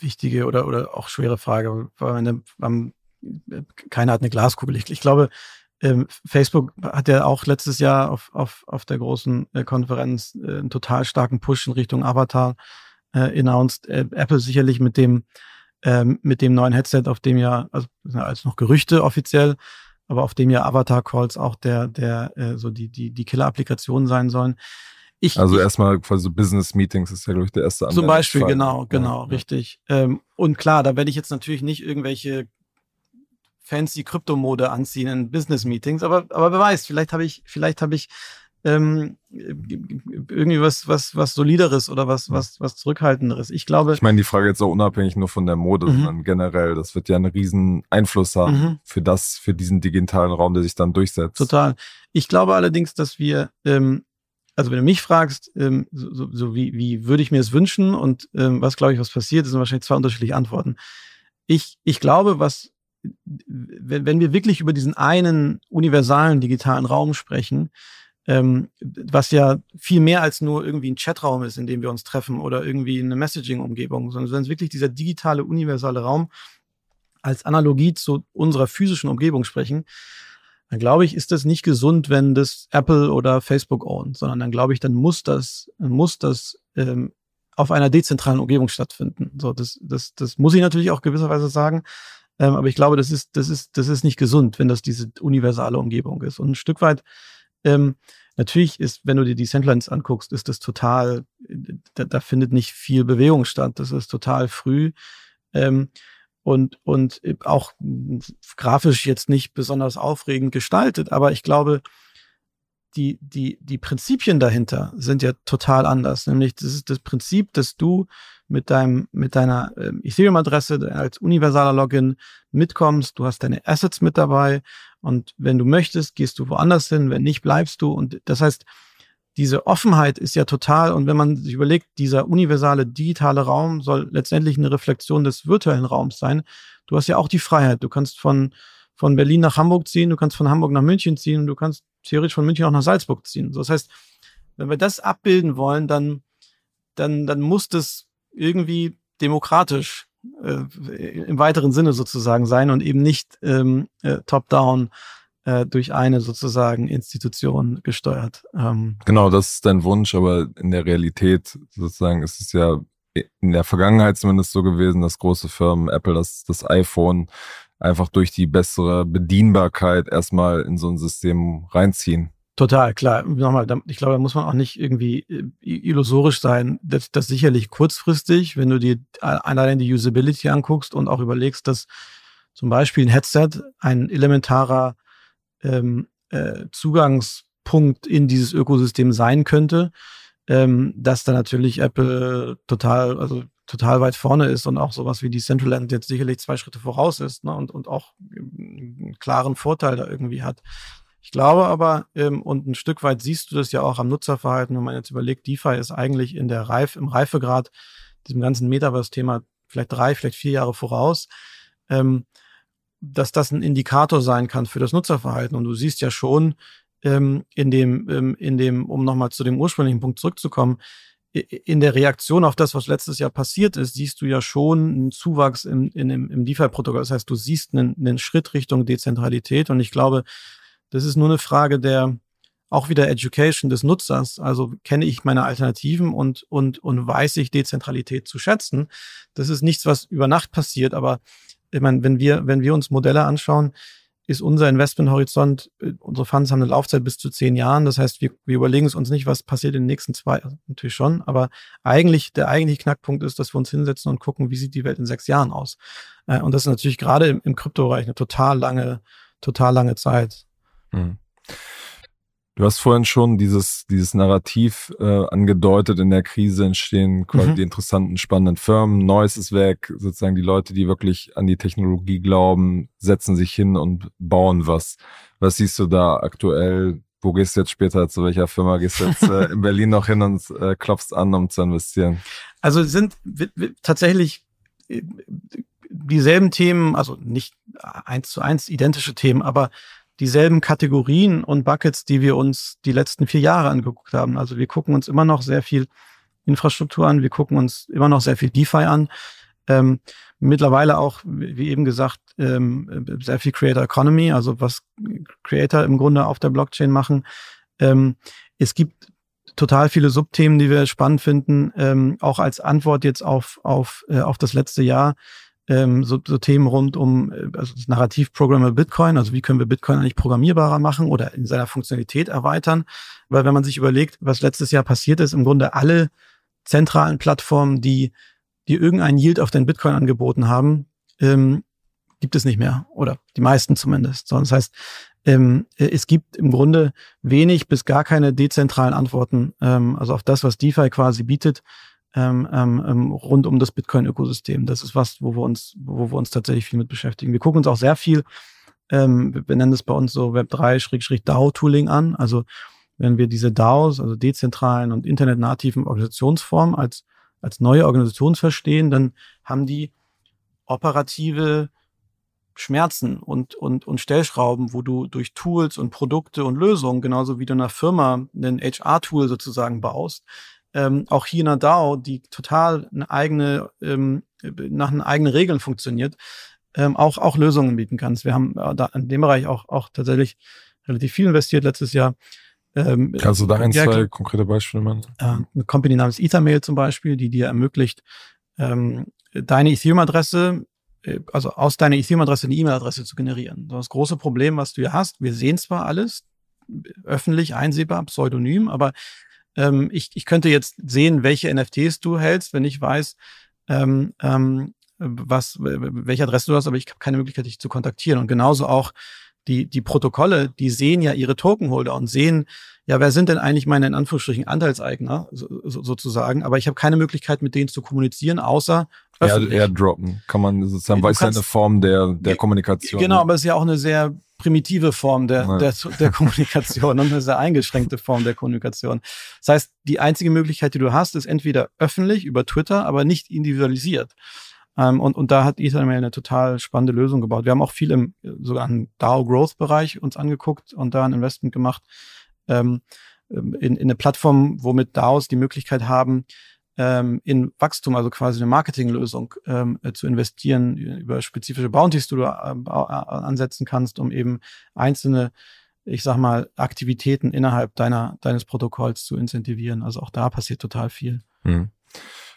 wichtige oder, oder auch schwere Frage, weil man, keiner hat eine Glaskugel. Ich, ich glaube, ähm, Facebook hat ja auch letztes Jahr auf, auf, auf der großen äh, Konferenz äh, einen total starken Push in Richtung Avatar äh, announced. Äh, Apple sicherlich mit dem ähm, mit dem neuen Headset, auf dem ja, also als noch Gerüchte offiziell, aber auf dem ja Avatar Calls auch der der äh, so die die die Killer-Applikation sein sollen. Ich, also erstmal quasi so Business Meetings ist ja glaube ich der erste Zum Beispiel genau genau ja, richtig. Ähm, und klar, da werde ich jetzt natürlich nicht irgendwelche fancy Kryptomode anziehen in Business Meetings, aber aber wer weiß, vielleicht habe ich vielleicht habe ich ähm, irgendwie was, was, was solideres oder was, was, was zurückhaltenderes. Ich glaube. Ich meine, die Frage jetzt auch unabhängig nur von der Mode, mhm. sondern generell, das wird ja einen riesen Einfluss haben mhm. für das, für diesen digitalen Raum, der sich dann durchsetzt. Total. Ich glaube allerdings, dass wir, ähm, also wenn du mich fragst, ähm, so, so wie, wie würde ich mir es wünschen und ähm, was glaube ich, was passiert, das sind wahrscheinlich zwei unterschiedliche Antworten. Ich, ich glaube, was, wenn, wenn wir wirklich über diesen einen universalen digitalen Raum sprechen, ähm, was ja viel mehr als nur irgendwie ein Chatraum ist, in dem wir uns treffen oder irgendwie eine Messaging-Umgebung, sondern wenn es wirklich dieser digitale, universale Raum als Analogie zu unserer physischen Umgebung sprechen, dann glaube ich, ist das nicht gesund, wenn das Apple oder Facebook ownt, sondern dann glaube ich, dann muss das, muss das ähm, auf einer dezentralen Umgebung stattfinden. So, das, das, das muss ich natürlich auch gewisserweise sagen. Ähm, aber ich glaube, das ist, das ist, das ist nicht gesund, wenn das diese universale Umgebung ist. Und ein Stück weit ähm, natürlich ist, wenn du dir die Sandlines anguckst, ist das total, da, da, findet nicht viel Bewegung statt. Das ist total früh. Ähm, und, und auch grafisch jetzt nicht besonders aufregend gestaltet, aber ich glaube, die, die, die Prinzipien dahinter sind ja total anders. Nämlich, das ist das Prinzip, dass du mit deinem, mit deiner ähm, Ethereum-Adresse als universaler Login mitkommst. Du hast deine Assets mit dabei. Und wenn du möchtest, gehst du woanders hin. Wenn nicht, bleibst du. Und das heißt, diese Offenheit ist ja total. Und wenn man sich überlegt, dieser universale digitale Raum soll letztendlich eine Reflexion des virtuellen Raums sein. Du hast ja auch die Freiheit. Du kannst von, von Berlin nach Hamburg ziehen. Du kannst von Hamburg nach München ziehen. Du kannst theoretisch von München auch nach Salzburg ziehen. So, das heißt, wenn wir das abbilden wollen, dann, dann, dann muss das irgendwie demokratisch äh, im weiteren Sinne sozusagen sein und eben nicht ähm, äh, top-down äh, durch eine sozusagen Institution gesteuert. Ähm. Genau, das ist dein Wunsch, aber in der Realität sozusagen ist es ja in der Vergangenheit zumindest so gewesen, dass große Firmen, Apple, das, das iPhone einfach durch die bessere Bedienbarkeit erstmal in so ein System reinziehen. Total, klar. Nochmal, ich glaube, da muss man auch nicht irgendwie äh, illusorisch sein. Das, das sicherlich kurzfristig, wenn du dir allein die Usability anguckst und auch überlegst, dass zum Beispiel ein Headset ein elementarer ähm, äh, Zugangspunkt in dieses Ökosystem sein könnte, ähm, dass da natürlich Apple total, also total weit vorne ist und auch sowas wie die Central Land jetzt sicherlich zwei Schritte voraus ist ne, und, und auch einen klaren Vorteil da irgendwie hat. Ich glaube aber, ähm, und ein Stück weit siehst du das ja auch am Nutzerverhalten, wenn man jetzt überlegt, DeFi ist eigentlich in der Reif, im Reifegrad diesem ganzen Metaverse-Thema vielleicht drei, vielleicht vier Jahre voraus, ähm, dass das ein Indikator sein kann für das Nutzerverhalten. Und du siehst ja schon ähm, in dem, ähm, in dem, um nochmal zu dem ursprünglichen Punkt zurückzukommen, in der Reaktion auf das, was letztes Jahr passiert ist, siehst du ja schon einen Zuwachs im, in, im, im DeFi-Protokoll. Das heißt, du siehst einen, einen Schritt Richtung Dezentralität. Und ich glaube, das ist nur eine Frage der auch wieder Education des Nutzers. Also kenne ich meine Alternativen und, und, und weiß ich Dezentralität zu schätzen. Das ist nichts, was über Nacht passiert. Aber ich meine, wenn wir, wenn wir uns Modelle anschauen, ist unser Investmenthorizont, äh, unsere Funds haben eine Laufzeit bis zu zehn Jahren. Das heißt, wir, wir überlegen es uns nicht, was passiert in den nächsten zwei, also natürlich schon, aber eigentlich, der eigentliche Knackpunkt ist, dass wir uns hinsetzen und gucken, wie sieht die Welt in sechs Jahren aus. Äh, und das ist natürlich gerade im, im Kryptobereich eine total lange, total lange Zeit. Mhm. Du hast vorhin schon dieses, dieses Narrativ äh, angedeutet, in der Krise entstehen quasi mhm. die interessanten, spannenden Firmen. Neues ist weg, sozusagen die Leute, die wirklich an die Technologie glauben, setzen sich hin und bauen was. Was siehst du da aktuell? Wo gehst du jetzt später? Zu welcher Firma gehst du jetzt äh, in Berlin noch hin und äh, klopfst an, um zu investieren? Also sind tatsächlich äh, dieselben Themen, also nicht eins zu eins identische Themen, aber dieselben Kategorien und Buckets, die wir uns die letzten vier Jahre angeguckt haben. Also wir gucken uns immer noch sehr viel Infrastruktur an, wir gucken uns immer noch sehr viel DeFi an. Ähm, mittlerweile auch, wie eben gesagt, ähm, sehr viel Creator Economy, also was Creator im Grunde auf der Blockchain machen. Ähm, es gibt total viele Subthemen, die wir spannend finden, ähm, auch als Antwort jetzt auf, auf, äh, auf das letzte Jahr. Ähm, so, so Themen rund um äh, also das Narrativ Programmable Bitcoin, also wie können wir Bitcoin eigentlich programmierbarer machen oder in seiner Funktionalität erweitern. Weil wenn man sich überlegt, was letztes Jahr passiert ist, im Grunde alle zentralen Plattformen, die, die irgendeinen Yield auf den Bitcoin angeboten haben, ähm, gibt es nicht mehr. Oder die meisten zumindest. So, das heißt, ähm, es gibt im Grunde wenig bis gar keine dezentralen Antworten, ähm, also auf das, was DeFi quasi bietet, ähm, ähm, ähm, rund um das Bitcoin-Ökosystem. Das ist was, wo wir uns, wo wir uns tatsächlich viel mit beschäftigen. Wir gucken uns auch sehr viel, ähm, wir nennen das bei uns so Web3-DAO-Tooling an. Also wenn wir diese DAOs, also dezentralen und internetnativen Organisationsformen als, als neue Organisation verstehen, dann haben die operative Schmerzen und, und, und Stellschrauben, wo du durch Tools und Produkte und Lösungen, genauso wie du einer Firma ein HR-Tool sozusagen baust, ähm, auch hier in der DAO, die total eine eigene, ähm, nach einen eigenen Regeln funktioniert, ähm, auch, auch Lösungen bieten kannst. Wir haben äh, da in dem Bereich auch, auch tatsächlich relativ viel investiert letztes Jahr. Ähm, Kannst du da ein, ja, zwei konkrete Beispiele machen? Äh, eine Company namens Ethermail zum Beispiel, die dir ermöglicht, ähm, deine Ethereum-Adresse äh, also aus deiner Ethereum-Adresse eine E-Mail-Adresse zu generieren. Das große Problem, was du hier hast, wir sehen zwar alles, öffentlich einsehbar, pseudonym, aber ähm, ich, ich könnte jetzt sehen, welche NFTs du hältst, wenn ich weiß, ähm, ähm, was, welche Adresse du hast, aber ich habe keine Möglichkeit, dich zu kontaktieren. Und genauso auch die, die Protokolle, die sehen ja ihre Tokenholder und sehen, ja, wer sind denn eigentlich meine in Anführungsstrichen Anteilseigner so, so, sozusagen, aber ich habe keine Möglichkeit, mit denen zu kommunizieren, außer öffentlich. Airdroppen kann man sozusagen, weil es ja eine Form der, der Kommunikation. Genau, aber es ist ja auch eine sehr primitive Form der, ja. der, der Kommunikation und eine sehr eingeschränkte Form der Kommunikation. Das heißt, die einzige Möglichkeit, die du hast, ist entweder öffentlich über Twitter, aber nicht individualisiert. Ähm, und, und da hat Ethermail eine total spannende Lösung gebaut. Wir haben auch viel im sogar im DAO-Growth-Bereich uns angeguckt und da ein Investment gemacht ähm, ähm, in, in eine Plattform, womit DAOs die Möglichkeit haben, ähm, in Wachstum, also quasi eine Marketinglösung ähm, äh, zu investieren, über spezifische Bounties, die du äh, ansetzen kannst, um eben einzelne, ich sag mal, Aktivitäten innerhalb deiner, deines Protokolls zu incentivieren. Also auch da passiert total viel. Hm.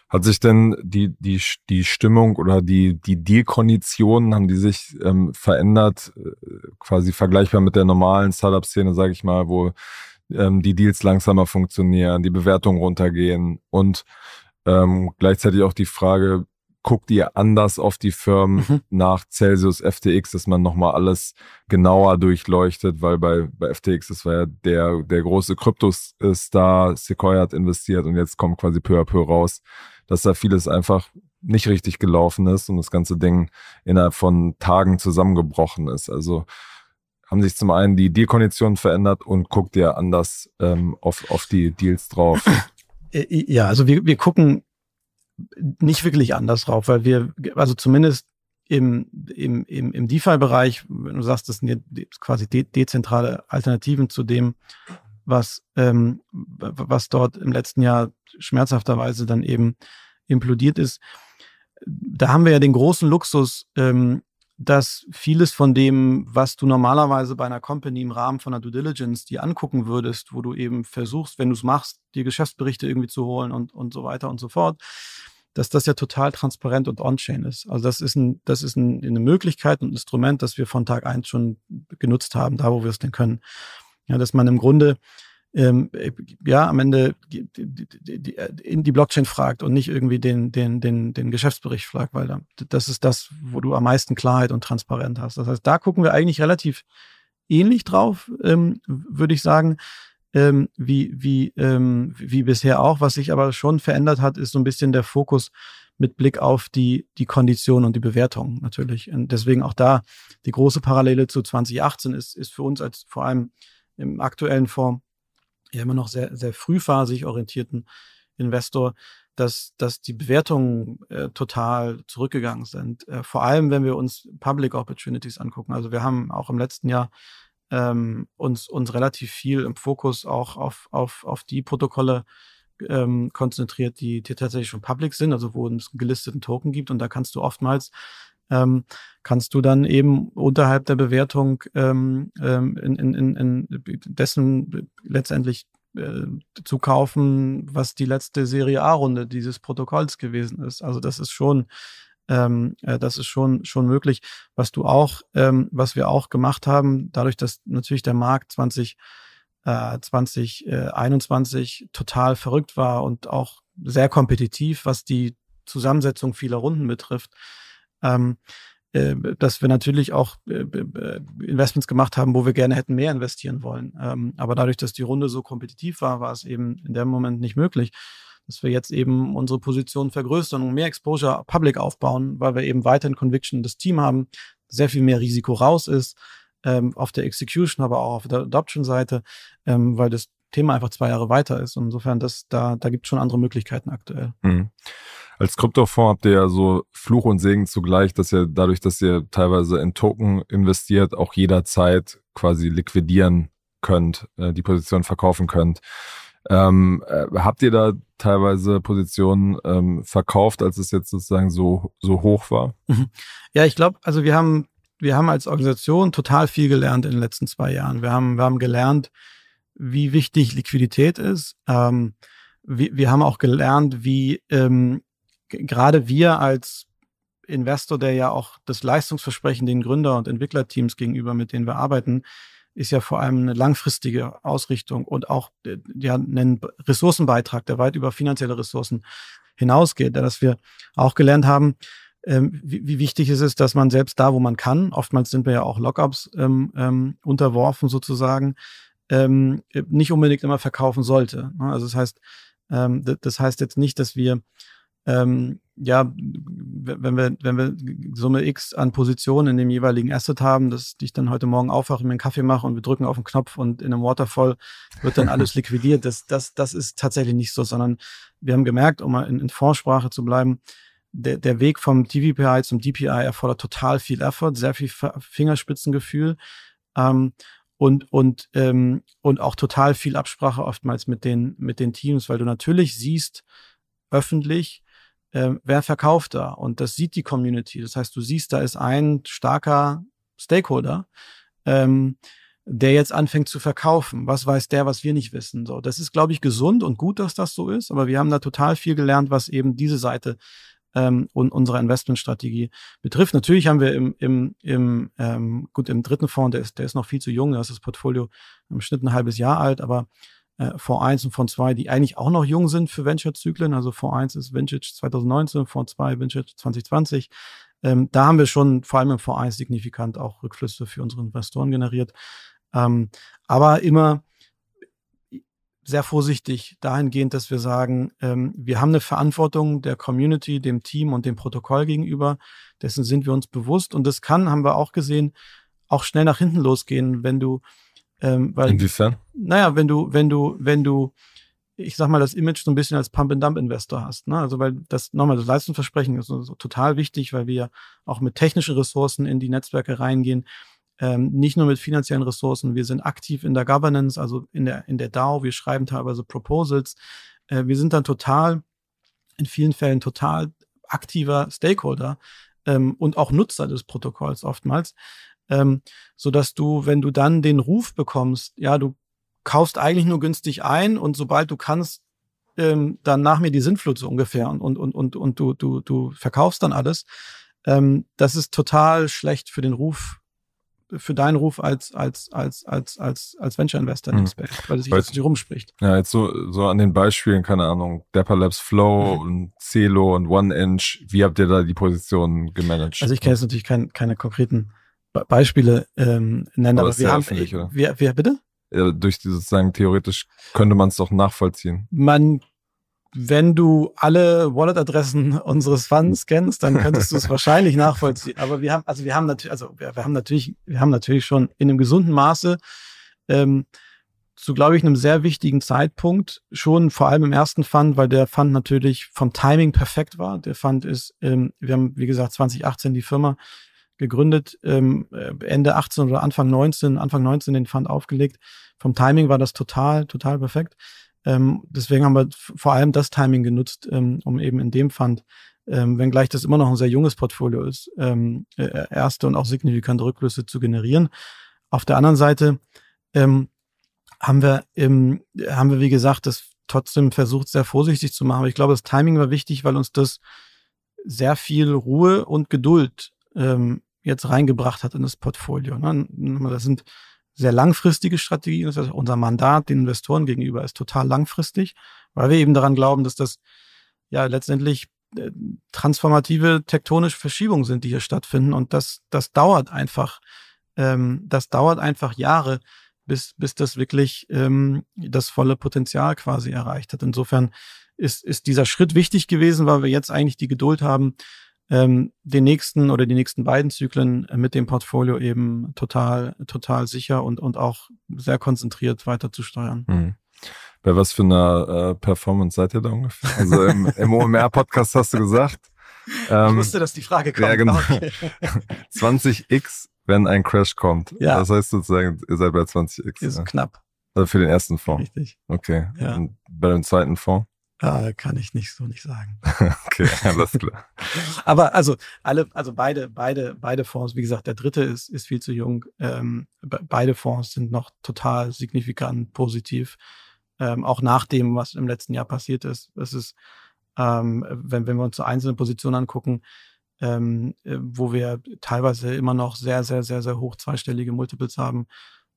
Hat sich denn die, die, die Stimmung oder die, die Deal-Konditionen, haben die sich ähm, verändert, äh, quasi vergleichbar mit der normalen Startup-Szene, sage ich mal, wo ähm, die Deals langsamer funktionieren, die Bewertungen runtergehen und ähm, gleichzeitig auch die Frage, guckt ihr anders auf die Firmen mhm. nach Celsius FTX, dass man nochmal alles genauer durchleuchtet, weil bei, bei FTX, das war ja der, der große Kryptostar, Sequoia hat investiert und jetzt kommt quasi peu à peu raus, dass da vieles einfach nicht richtig gelaufen ist und das ganze Ding innerhalb von Tagen zusammengebrochen ist. Also haben sich zum einen die Dealkonditionen verändert und guckt ihr anders ähm, auf, auf die Deals drauf? Äh, ja, also wir, wir gucken nicht wirklich anders drauf, weil wir, also zumindest im, im, im, im DeFi-Bereich, wenn du sagst, das sind quasi de dezentrale Alternativen zu dem, was, ähm, was dort im letzten Jahr schmerzhafterweise dann eben implodiert ist. Da haben wir ja den großen Luxus, ähm, dass vieles von dem, was du normalerweise bei einer Company im Rahmen von einer Due Diligence dir angucken würdest, wo du eben versuchst, wenn du es machst, dir Geschäftsberichte irgendwie zu holen und, und so weiter und so fort, dass das ja total transparent und on-chain ist. Also das ist, ein, das ist ein, eine Möglichkeit und ein Instrument, das wir von Tag eins schon genutzt haben, da wo wir es denn können. Ja, dass man im Grunde ähm, ja am Ende die, die, die, in die Blockchain fragt und nicht irgendwie den, den, den, den Geschäftsbericht fragt, weil da, das ist das, wo du am meisten Klarheit und Transparenz hast. Das heißt, da gucken wir eigentlich relativ ähnlich drauf, ähm, würde ich sagen ähm, wie, wie, ähm, wie bisher auch. Was sich aber schon verändert hat, ist so ein bisschen der Fokus mit Blick auf die, die Kondition und die Bewertung natürlich. Und deswegen auch da die große Parallele zu 2018 ist, ist für uns als vor allem im aktuellen Fonds ja immer noch sehr, sehr frühphasig orientierten Investor, dass, dass die Bewertungen äh, total zurückgegangen sind. Äh, vor allem, wenn wir uns Public Opportunities angucken. Also wir haben auch im letzten Jahr ähm, uns, uns relativ viel im Fokus auch auf, auf, auf die Protokolle ähm, konzentriert, die, die tatsächlich schon public sind, also wo es einen gelisteten Token gibt. Und da kannst du oftmals ähm, kannst du dann eben unterhalb der Bewertung ähm, ähm in, in, in, dessen letztendlich äh, zu kaufen, was die letzte Serie A-Runde dieses Protokolls gewesen ist. Also das ist schon, ähm, äh, das ist schon schon möglich. Was du auch, ähm, was wir auch gemacht haben, dadurch, dass natürlich der Markt 20 äh, 2021 total verrückt war und auch sehr kompetitiv, was die Zusammensetzung vieler Runden betrifft, ähm, äh, dass wir natürlich auch äh, Investments gemacht haben, wo wir gerne hätten mehr investieren wollen. Ähm, aber dadurch, dass die Runde so kompetitiv war, war es eben in dem Moment nicht möglich, dass wir jetzt eben unsere Position vergrößern und mehr Exposure Public aufbauen, weil wir eben weiterhin Conviction das Team haben, sehr viel mehr Risiko raus ist, ähm, auf der Execution, aber auch auf der Adoption-Seite, ähm, weil das Thema einfach zwei Jahre weiter ist. Und insofern, das, da, da gibt es schon andere Möglichkeiten aktuell. Mhm. Als Kryptofonds habt ihr ja so Fluch und Segen zugleich, dass ihr dadurch, dass ihr teilweise in Token investiert, auch jederzeit quasi liquidieren könnt, äh, die Position verkaufen könnt. Ähm, äh, habt ihr da teilweise Positionen ähm, verkauft, als es jetzt sozusagen so, so hoch war? Mhm. Ja, ich glaube, also wir haben, wir haben als Organisation total viel gelernt in den letzten zwei Jahren. Wir haben, wir haben gelernt, wie wichtig Liquidität ist. Ähm, wir, wir haben auch gelernt, wie ähm, gerade wir als Investor, der ja auch das Leistungsversprechen den Gründer- und Entwicklerteams gegenüber, mit denen wir arbeiten, ist ja vor allem eine langfristige Ausrichtung und auch äh, ja, einen Ressourcenbeitrag, der weit über finanzielle Ressourcen hinausgeht, dass wir auch gelernt haben, ähm, wie, wie wichtig es ist, dass man selbst da, wo man kann, oftmals sind wir ja auch Lockups ähm, ähm, unterworfen sozusagen, ähm, nicht unbedingt immer verkaufen sollte. Ne? Also das heißt, ähm, das heißt jetzt nicht, dass wir ähm, ja, wenn wir, wenn wir Summe X an Positionen in dem jeweiligen Asset haben, dass ich dann heute Morgen aufwache, mir einen Kaffee mache und wir drücken auf den Knopf und in einem Waterfall wird dann alles liquidiert. Das, das, das ist tatsächlich nicht so, sondern wir haben gemerkt, um mal in, in Fondssprache zu bleiben, der, der Weg vom TVPI zum DPI erfordert total viel Effort, sehr viel Fingerspitzengefühl ähm, und und ähm, und auch total viel Absprache oftmals mit den mit den Teams, weil du natürlich siehst öffentlich, äh, wer verkauft da? Und das sieht die Community. Das heißt, du siehst, da ist ein starker Stakeholder, ähm, der jetzt anfängt zu verkaufen. Was weiß der, was wir nicht wissen? So, das ist, glaube ich, gesund und gut, dass das so ist. Aber wir haben da total viel gelernt, was eben diese Seite ähm, und unsere Investmentstrategie betrifft. Natürlich haben wir im, im, im ähm, gut im dritten Fonds, der ist, der ist noch viel zu jung, da ist das Portfolio im Schnitt ein halbes Jahr alt, aber äh, Fonds 1 und Fonds 2, die eigentlich auch noch jung sind für Venture-Zyklen. Also Fonds 1 ist Vintage 2019, Fonds 2 Vintage 2020. Ähm, da haben wir schon vor allem im Fonds 1 signifikant auch Rückflüsse für unsere Investoren generiert. Ähm, aber immer sehr vorsichtig dahingehend, dass wir sagen, ähm, wir haben eine Verantwortung der Community, dem Team und dem Protokoll gegenüber. Dessen sind wir uns bewusst. Und das kann, haben wir auch gesehen, auch schnell nach hinten losgehen, wenn du ähm, weil, Inwiefern? Naja, wenn du, wenn du, wenn du, ich sag mal, das Image so ein bisschen als Pump-and-Dump-Investor hast. Ne? Also weil das nochmal das Leistungsversprechen ist so, so total wichtig, weil wir auch mit technischen Ressourcen in die Netzwerke reingehen. Ähm, nicht nur mit finanziellen Ressourcen, wir sind aktiv in der Governance, also in der, in der DAO, wir schreiben teilweise Proposals. Äh, wir sind dann total, in vielen Fällen total aktiver Stakeholder ähm, und auch Nutzer des Protokolls oftmals ähm, so dass du, wenn du dann den Ruf bekommst, ja, du kaufst eigentlich nur günstig ein und sobald du kannst, ähm, dann nach mir die Sintflut so ungefähr und, und, und, und, und du, du, du verkaufst dann alles. Ähm, das ist total schlecht für den Ruf, für deinen Ruf als, als, als, als, als, als Venture Investor in mhm. Space, weil es sich jetzt nicht rumspricht. Ja, jetzt so, so an den Beispielen, keine Ahnung, Dapper Labs Flow mhm. und Celo und One Inch, wie habt ihr da die Positionen gemanagt? Also ich kenne jetzt natürlich kein, keine konkreten Beispiele ähm, nennen, aber, aber wir haben, oder? Wir, wir, bitte? Ja, durch die sozusagen theoretisch könnte man es doch nachvollziehen. Man, wenn du alle Wallet-Adressen unseres Funds kennst, dann könntest du es wahrscheinlich nachvollziehen. Aber wir haben, also wir haben natürlich, also wir, wir, haben natürlich, wir haben natürlich schon in einem gesunden Maße ähm, zu, glaube ich, einem sehr wichtigen Zeitpunkt, schon vor allem im ersten Fund, weil der Fund natürlich vom Timing perfekt war. Der Fund ist, ähm, wir haben, wie gesagt, 2018 die Firma gegründet, ähm, Ende 18 oder Anfang 19, Anfang 19 den Fund aufgelegt. Vom Timing war das total, total perfekt. Ähm, deswegen haben wir vor allem das Timing genutzt, ähm, um eben in dem Fund, ähm, wenngleich das immer noch ein sehr junges Portfolio ist, ähm, äh, erste und auch signifikante Rückflüsse zu generieren. Auf der anderen Seite ähm, haben wir, im, haben wir, wie gesagt, das trotzdem versucht, sehr vorsichtig zu machen. Aber ich glaube, das Timing war wichtig, weil uns das sehr viel Ruhe und Geduld ähm, jetzt reingebracht hat in das Portfolio. Ne? Das sind sehr langfristige Strategien. Das heißt, unser Mandat den Investoren gegenüber ist total langfristig, weil wir eben daran glauben, dass das ja letztendlich äh, transformative tektonische Verschiebungen sind, die hier stattfinden. Und das, das dauert einfach, ähm, das dauert einfach Jahre, bis, bis das wirklich ähm, das volle Potenzial quasi erreicht hat. Insofern ist, ist dieser Schritt wichtig gewesen, weil wir jetzt eigentlich die Geduld haben, ähm, den nächsten oder die nächsten beiden Zyklen mit dem Portfolio eben total, total sicher und, und auch sehr konzentriert weiter zu steuern. Mhm. Bei was für einer äh, Performance seid ihr da ungefähr? Also im, im OMR-Podcast hast du gesagt. Ähm, ich wusste, dass die Frage kommt. Ja, genau. Okay. 20x, wenn ein Crash kommt. Ja. Das heißt sozusagen, ihr seid bei 20x. Ist ja. knapp. Also für den ersten Fonds. Richtig. Okay. Ja. Und bei dem zweiten Fonds? Ja, kann ich nicht so nicht sagen. okay, alles klar. Aber also alle, also beide, beide, beide Fonds, wie gesagt, der dritte ist, ist viel zu jung. Ähm, beide Fonds sind noch total signifikant positiv. Ähm, auch nach dem, was im letzten Jahr passiert ist. Es ist, ähm, wenn, wenn wir uns so einzelne Positionen angucken, ähm, äh, wo wir teilweise immer noch sehr, sehr, sehr, sehr hoch zweistellige Multiples haben,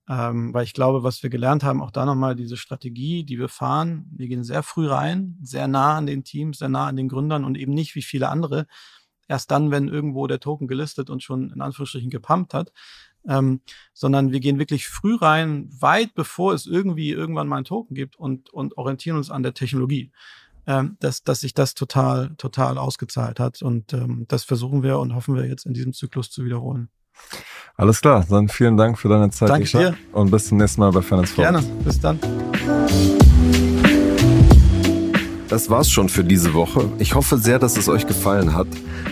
ähm, weil ich glaube, was wir gelernt haben, auch da nochmal diese Strategie, die wir fahren, wir gehen sehr früh rein, sehr nah an den Teams, sehr nah an den Gründern und eben nicht wie viele andere. Erst dann, wenn irgendwo der Token gelistet und schon in Anführungsstrichen gepumpt hat, ähm, sondern wir gehen wirklich früh rein, weit bevor es irgendwie irgendwann mal einen Token gibt und, und orientieren uns an der Technologie. Ähm, dass, dass sich das total, total ausgezahlt hat. Und ähm, das versuchen wir und hoffen wir jetzt in diesem Zyklus zu wiederholen. Alles klar, dann vielen Dank für deine Zeit. Danke dir. Und bis zum nächsten Mal bei Finance Forward. Gerne, bis dann. Das war's schon für diese Woche. Ich hoffe sehr, dass es euch gefallen hat.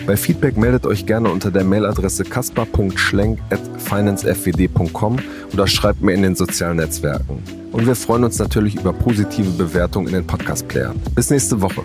Bei Feedback meldet euch gerne unter der Mailadresse kaspar.schlenk.financefwd.com oder schreibt mir in den sozialen Netzwerken. Und wir freuen uns natürlich über positive Bewertungen in den Podcast-Playern. Bis nächste Woche.